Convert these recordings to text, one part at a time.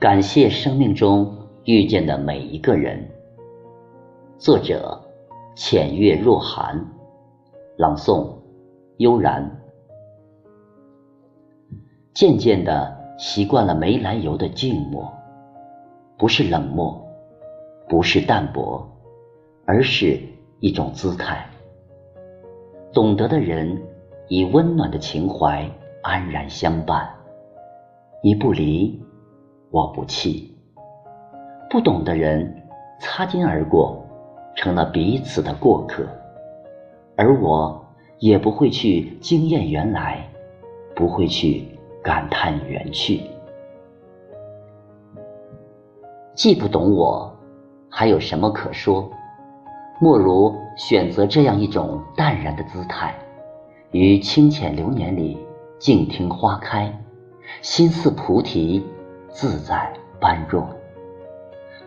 感谢生命中遇见的每一个人。作者：浅月若寒，朗诵：悠然。渐渐的习惯了没来由的静默，不是冷漠，不是淡泊，而是一种姿态。懂得的人以温暖的情怀安然相伴，你不离，我不弃；不懂的人擦肩而过，成了彼此的过客，而我也不会去惊艳原来，不会去。感叹缘去，既不懂我，还有什么可说？莫如选择这样一种淡然的姿态，于清浅流年里静听花开，心似菩提，自在般若。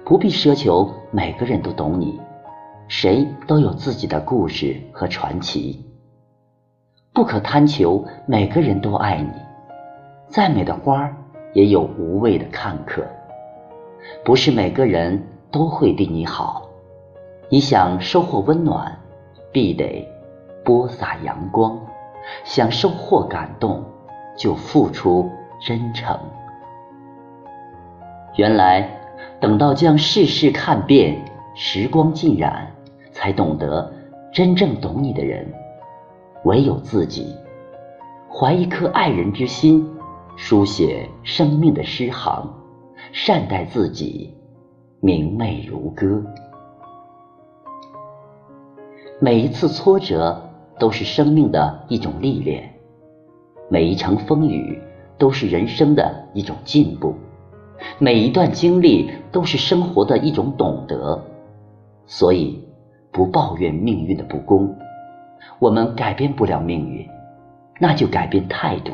不必奢求每个人都懂你，谁都有自己的故事和传奇。不可贪求每个人都爱你。再美的花，也有无谓的看客。不是每个人都会对你好。你想收获温暖，必得播撒阳光；想收获感动，就付出真诚。原来，等到将世事看遍，时光尽染，才懂得真正懂你的人，唯有自己。怀一颗爱人之心。书写生命的诗行，善待自己，明媚如歌。每一次挫折都是生命的一种历练，每一场风雨都是人生的一种进步，每一段经历都是生活的一种懂得。所以，不抱怨命运的不公，我们改变不了命运，那就改变态度。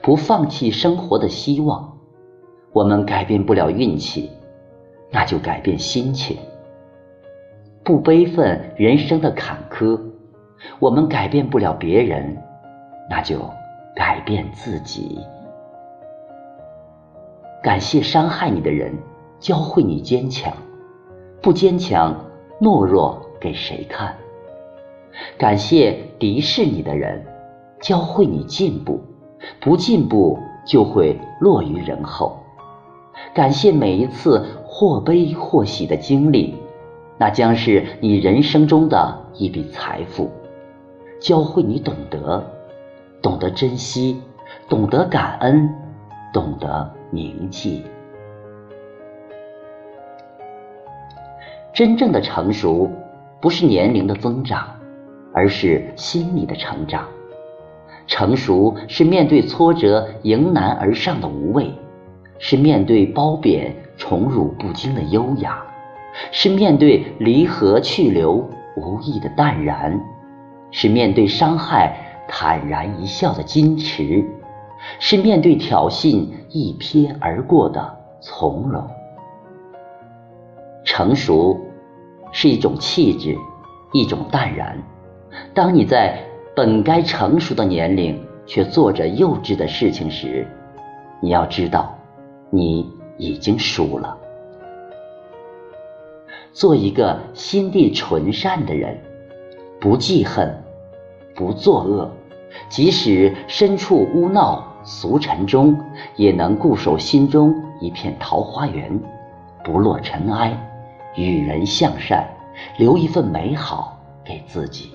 不放弃生活的希望，我们改变不了运气，那就改变心情；不悲愤人生的坎坷，我们改变不了别人，那就改变自己。感谢伤害你的人，教会你坚强；不坚强，懦弱给谁看？感谢敌视你的人，教会你进步。不进步就会落于人后。感谢每一次或悲或喜的经历，那将是你人生中的一笔财富，教会你懂得，懂得珍惜，懂得感恩，懂得铭记。真正的成熟，不是年龄的增长，而是心理的成长。成熟是面对挫折迎难而上的无畏，是面对褒贬宠辱不惊的优雅，是面对离合去留无意的淡然，是面对伤害坦然一笑的矜持，是面对挑衅一瞥而过的从容。成熟是一种气质，一种淡然。当你在。本该成熟的年龄，却做着幼稚的事情时，你要知道，你已经输了。做一个心地纯善的人，不记恨，不作恶，即使身处污闹俗尘中，也能固守心中一片桃花源，不落尘埃，与人向善，留一份美好给自己。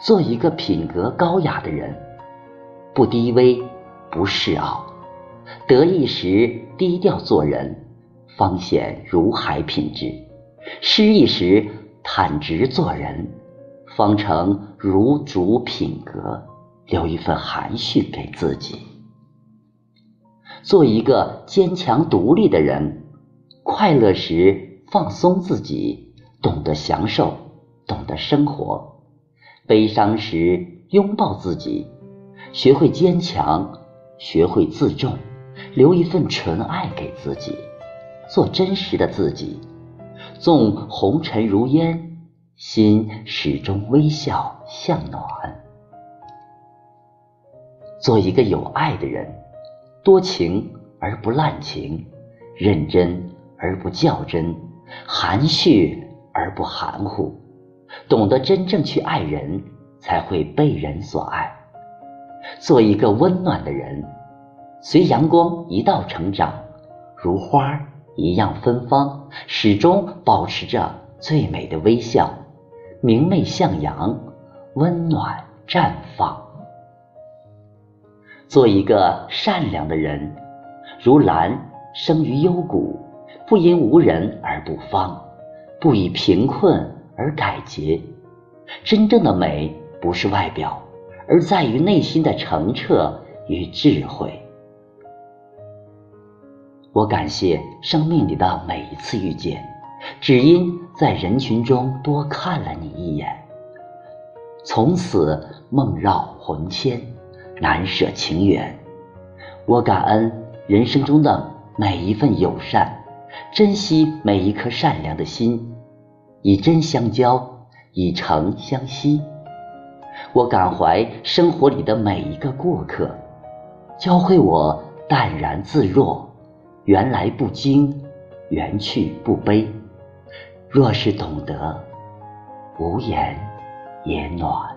做一个品格高雅的人，不低微，不示傲，得意时低调做人，方显如海品质；失意时坦直做人，方成如竹品格。留一份含蓄给自己。做一个坚强独立的人，快乐时放松自己，懂得享受，懂得生活。悲伤时拥抱自己，学会坚强，学会自重，留一份纯爱给自己，做真实的自己。纵红尘如烟，心始终微笑向暖。做一个有爱的人，多情而不滥情，认真而不较真，含蓄而不含糊，懂得真正去爱人，才会被人所爱。做一个温暖的人，随阳光一道成长，如花一样芬芳，始终保持着最美的微笑，明媚向阳，温暖绽放。做一个善良的人，如兰生于幽谷，不因无人而不芳，不以贫困而改节。真正的美不是外表，而在于内心的澄澈与智慧。我感谢生命里的每一次遇见，只因在人群中多看了你一眼，从此梦绕魂牵。难舍情缘，我感恩人生中的每一份友善，珍惜每一颗善良的心，以真相交，以诚相惜。我感怀生活里的每一个过客，教会我淡然自若，缘来不惊，缘去不悲。若是懂得，无言也暖。